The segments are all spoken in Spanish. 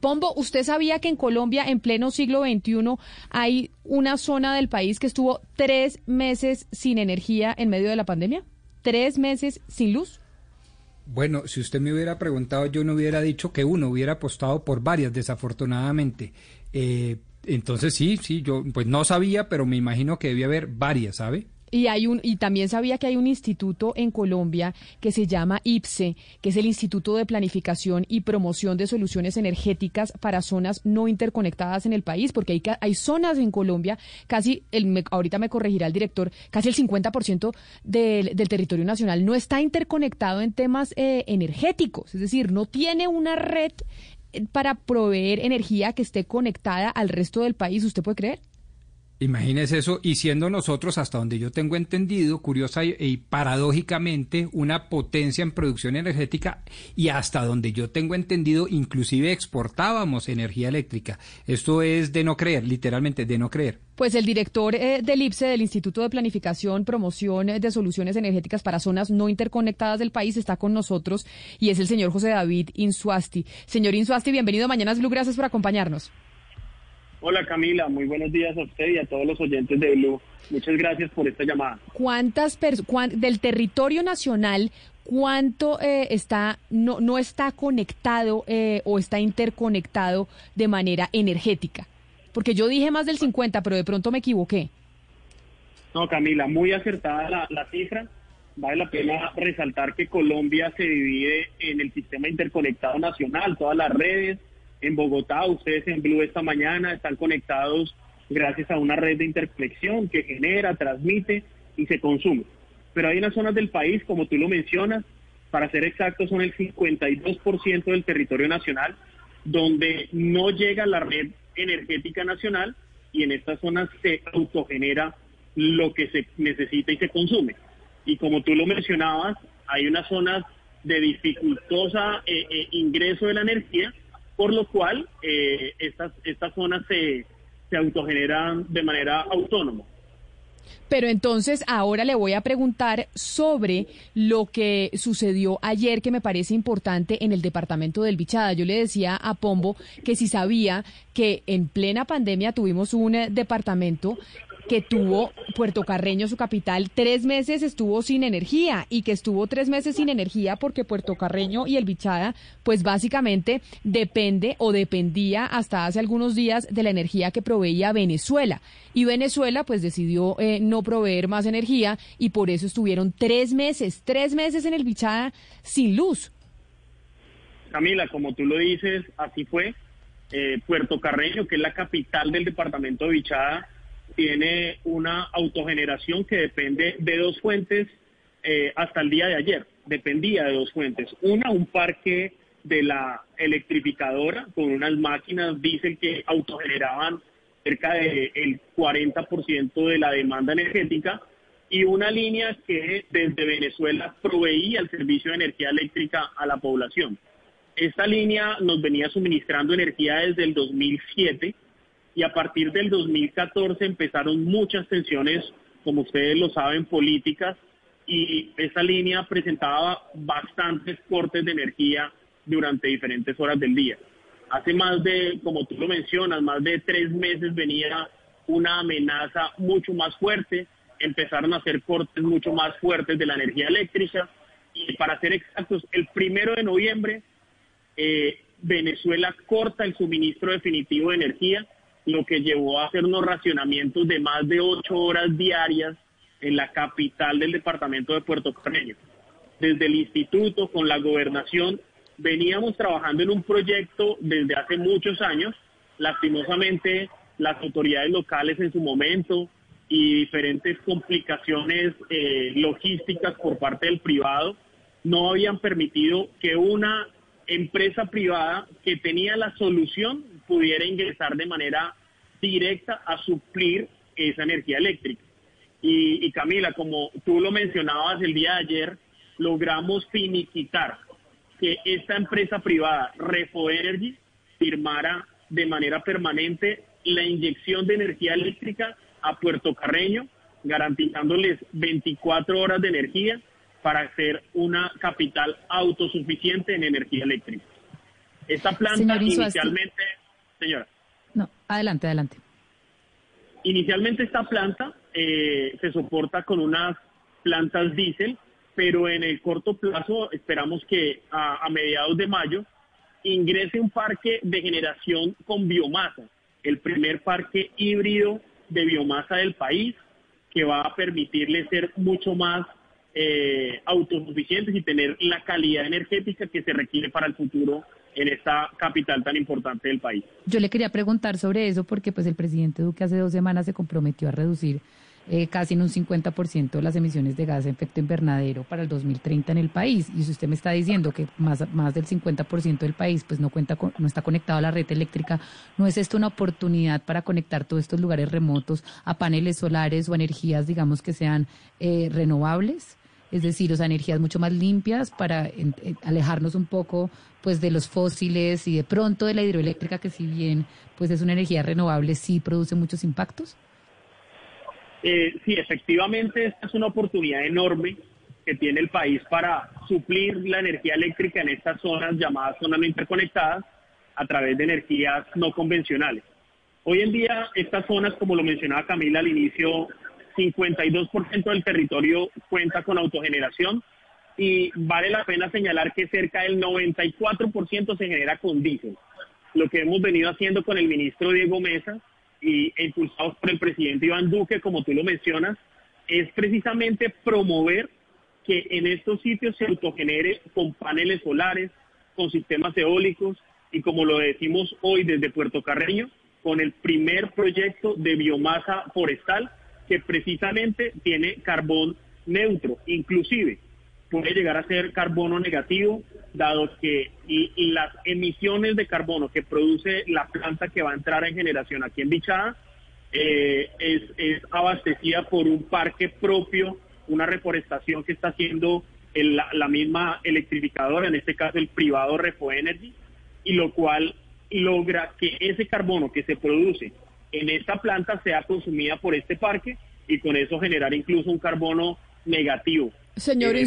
Pombo, ¿usted sabía que en Colombia, en pleno siglo XXI, hay una zona del país que estuvo tres meses sin energía en medio de la pandemia? ¿Tres meses sin luz? Bueno, si usted me hubiera preguntado, yo no hubiera dicho que uno hubiera apostado por varias, desafortunadamente. Eh, entonces sí, sí, yo pues no sabía, pero me imagino que debía haber varias, ¿sabe? Y hay un y también sabía que hay un instituto en Colombia que se llama IPSE, que es el Instituto de Planificación y Promoción de Soluciones Energéticas para zonas no interconectadas en el país, porque hay hay zonas en Colombia, casi el ahorita me corregirá el director, casi el 50% del, del territorio nacional no está interconectado en temas eh, energéticos, es decir, no tiene una red eh, para proveer energía que esté conectada al resto del país, ¿usted puede creer? Imagínese eso, y siendo nosotros, hasta donde yo tengo entendido, curiosa y, paradójicamente, una potencia en producción energética y hasta donde yo tengo entendido, inclusive exportábamos energía eléctrica. Esto es de no creer, literalmente de no creer. Pues el director eh, del IPSE, del Instituto de Planificación, Promoción de Soluciones Energéticas para Zonas No Interconectadas del país, está con nosotros y es el señor José David Insuasti. Señor Insuasti, bienvenido a Mañanas Blue, gracias por acompañarnos. Hola Camila, muy buenos días a usted y a todos los oyentes de Blue. Muchas gracias por esta llamada. ¿Cuántas personas del territorio nacional cuánto eh, está no no está conectado eh, o está interconectado de manera energética? Porque yo dije más del 50, pero de pronto me equivoqué. No, Camila, muy acertada la, la cifra. Vale la pena resaltar que Colombia se divide en el sistema interconectado nacional, todas las redes, en Bogotá, ustedes en Blue esta mañana están conectados gracias a una red de interconexión que genera, transmite y se consume. Pero hay unas zonas del país, como tú lo mencionas, para ser exactos son el 52% del territorio nacional, donde no llega la red energética nacional y en estas zonas se autogenera lo que se necesita y se consume. Y como tú lo mencionabas, hay unas zonas de dificultosa eh, eh, ingreso de la energía por lo cual eh, estas, estas zonas se, se autogeneran de manera autónoma. Pero entonces ahora le voy a preguntar sobre lo que sucedió ayer que me parece importante en el departamento del Bichada. Yo le decía a Pombo que si sabía que en plena pandemia tuvimos un eh, departamento que tuvo Puerto Carreño, su capital, tres meses estuvo sin energía y que estuvo tres meses sin energía porque Puerto Carreño y el Bichada, pues básicamente depende o dependía hasta hace algunos días de la energía que proveía Venezuela. Y Venezuela pues decidió eh, no proveer más energía y por eso estuvieron tres meses, tres meses en el Bichada sin luz. Camila, como tú lo dices, así fue. Eh, Puerto Carreño, que es la capital del departamento de Bichada, tiene una autogeneración que depende de dos fuentes eh, hasta el día de ayer. Dependía de dos fuentes. Una, un parque de la electrificadora con unas máquinas diésel que autogeneraban cerca del 40% de la demanda energética y una línea que desde Venezuela proveía el servicio de energía eléctrica a la población. Esta línea nos venía suministrando energía desde el 2007 y a partir del 2014 empezaron muchas tensiones, como ustedes lo saben, políticas y esa línea presentaba bastantes cortes de energía durante diferentes horas del día. Hace más de, como tú lo mencionas, más de tres meses venía una amenaza mucho más fuerte, empezaron a hacer cortes mucho más fuertes de la energía eléctrica y para ser exactos, el primero de noviembre eh, Venezuela corta el suministro definitivo de energía lo que llevó a hacer unos racionamientos de más de ocho horas diarias en la capital del departamento de Puerto Carreño. Desde el instituto, con la gobernación, veníamos trabajando en un proyecto desde hace muchos años. Lastimosamente, las autoridades locales en su momento y diferentes complicaciones eh, logísticas por parte del privado no habían permitido que una empresa privada que tenía la solución pudiera ingresar de manera directa a suplir esa energía eléctrica. Y, Camila, como tú lo mencionabas el día de ayer, logramos finiquitar que esta empresa privada, Refo Energy, firmara de manera permanente la inyección de energía eléctrica a Puerto Carreño, garantizándoles 24 horas de energía para ser una capital autosuficiente en energía eléctrica. Esta planta inicialmente, señora. No, adelante, adelante. Inicialmente esta planta eh, se soporta con unas plantas diésel, pero en el corto plazo esperamos que a, mediados de mayo ingrese un parque de generación con biomasa, el primer parque híbrido de biomasa del país, que va a permitirle ser mucho más eh, autosuficientes y tener la calidad energética que se requiere para el futuro en esta capital tan importante del país. Yo le quería preguntar sobre eso porque pues el presidente Duque hace dos semanas se comprometió a reducir eh, casi en un 50% las emisiones de gas de efecto invernadero para el 2030 en el país. Y si usted me está diciendo que más, más del 50% del país pues no, cuenta no está conectado a la red eléctrica, ¿no es esto una oportunidad para conectar todos estos lugares remotos a paneles solares o energías, digamos, que sean eh, renovables? Es decir, o energías mucho más limpias para alejarnos un poco pues de los fósiles y de pronto de la hidroeléctrica que si bien pues es una energía renovable sí produce muchos impactos. Eh, sí, efectivamente, esta es una oportunidad enorme que tiene el país para suplir la energía eléctrica en estas zonas llamadas zonas no interconectadas a través de energías no convencionales. Hoy en día, estas zonas, como lo mencionaba Camila al inicio, 52% del territorio cuenta con autogeneración y vale la pena señalar que cerca del 94% se genera con diésel. Lo que hemos venido haciendo con el ministro Diego Mesa y impulsados por el presidente Iván Duque, como tú lo mencionas, es precisamente promover que en estos sitios se autogenere con paneles solares, con sistemas eólicos y como lo decimos hoy desde Puerto Carreño, con el primer proyecto de biomasa forestal que precisamente tiene carbón neutro, inclusive puede llegar a ser carbono negativo, dado que las emisiones de carbono que produce la planta que va a entrar en generación aquí en Bichada eh, es, abastecida por un parque propio, una reforestación que está haciendo la, misma electrificadora, en este caso el privado Refo Energy, y lo cual logra que ese carbono que se produce en esta planta sea consumida por este parque y con eso generar incluso un carbono negativo. Señor eh,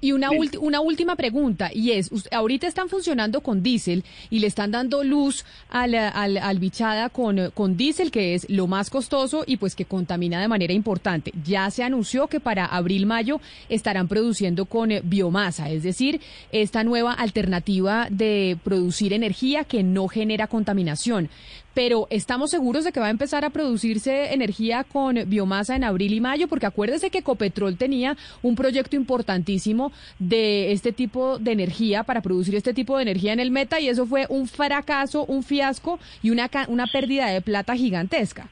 Y una, una última pregunta, y es, ahorita están funcionando con diésel y le están dando luz al, al, al, bichada con, con diésel, que es lo más costoso y pues que contamina de manera importante. Ya se anunció que para abril-mayo estarán produciendo con eh, biomasa, es decir, esta nueva alternativa de producir energía que no genera contaminación pero estamos seguros de que va a empezar a producirse energía con biomasa en abril y mayo, porque acuérdese que Ecopetrol tenía un proyecto importantísimo de este tipo de energía para producir este tipo de energía en el Meta y eso fue un fracaso, un fiasco y una, una pérdida de plata gigantesca.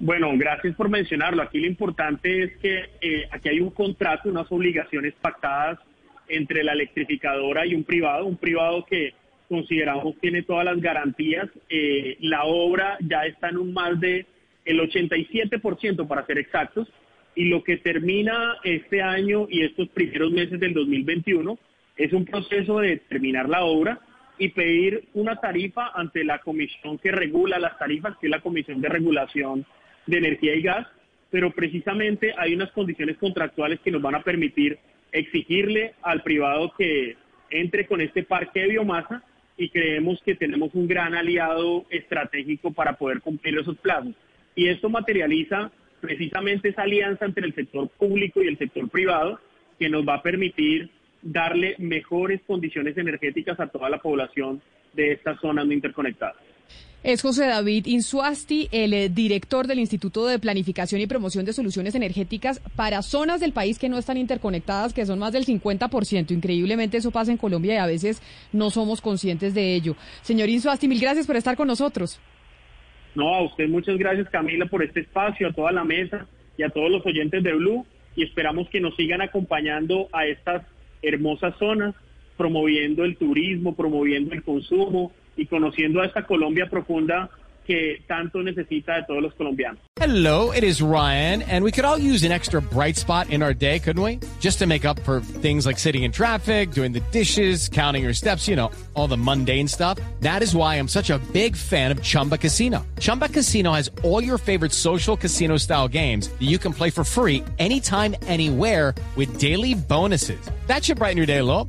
Bueno, gracias por mencionarlo. Aquí lo importante es que eh, aquí hay un contrato, unas obligaciones pactadas entre la electrificadora y un privado, un privado que consideramos tiene todas las garantías. Eh, la obra ya está en un más de el 87% para ser exactos y lo que termina este año y estos primeros meses del 2021 es un proceso de terminar la obra y pedir una tarifa ante la comisión que regula las tarifas, que es la Comisión de Regulación de Energía y Gas, pero precisamente hay unas condiciones contractuales que nos van a permitir exigirle al privado que entre con este parque de biomasa y creemos que tenemos un gran aliado estratégico para poder cumplir esos plazos. Y esto materializa precisamente esa alianza entre el sector público y el sector privado que nos va a permitir darle mejores condiciones energéticas a toda la población de estas zonas no interconectadas. Es José David Insuasti, el eh, director del Instituto de Planificación y Promoción de Soluciones Energéticas para zonas del país que no están interconectadas, que son más del 50%. Increíblemente eso pasa en Colombia y a veces no somos conscientes de ello. Señor Insuasti, mil gracias por estar con nosotros. No, a usted muchas gracias Camila por este espacio, a toda la mesa y a todos los oyentes de Blue y esperamos que nos sigan acompañando a estas hermosas zonas promoviendo el turismo, promoviendo el consumo y conociendo a esta Colombia profunda que tanto necesita de todos los colombianos. Hello, it is Ryan, and we could all use an extra bright spot in our day, couldn't we? Just to make up for things like sitting in traffic, doing the dishes, counting your steps, you know, all the mundane stuff. That is why I'm such a big fan of Chumba Casino. Chumba Casino has all your favorite social casino style games that you can play for free anytime, anywhere with daily bonuses. That should brighten your day a little.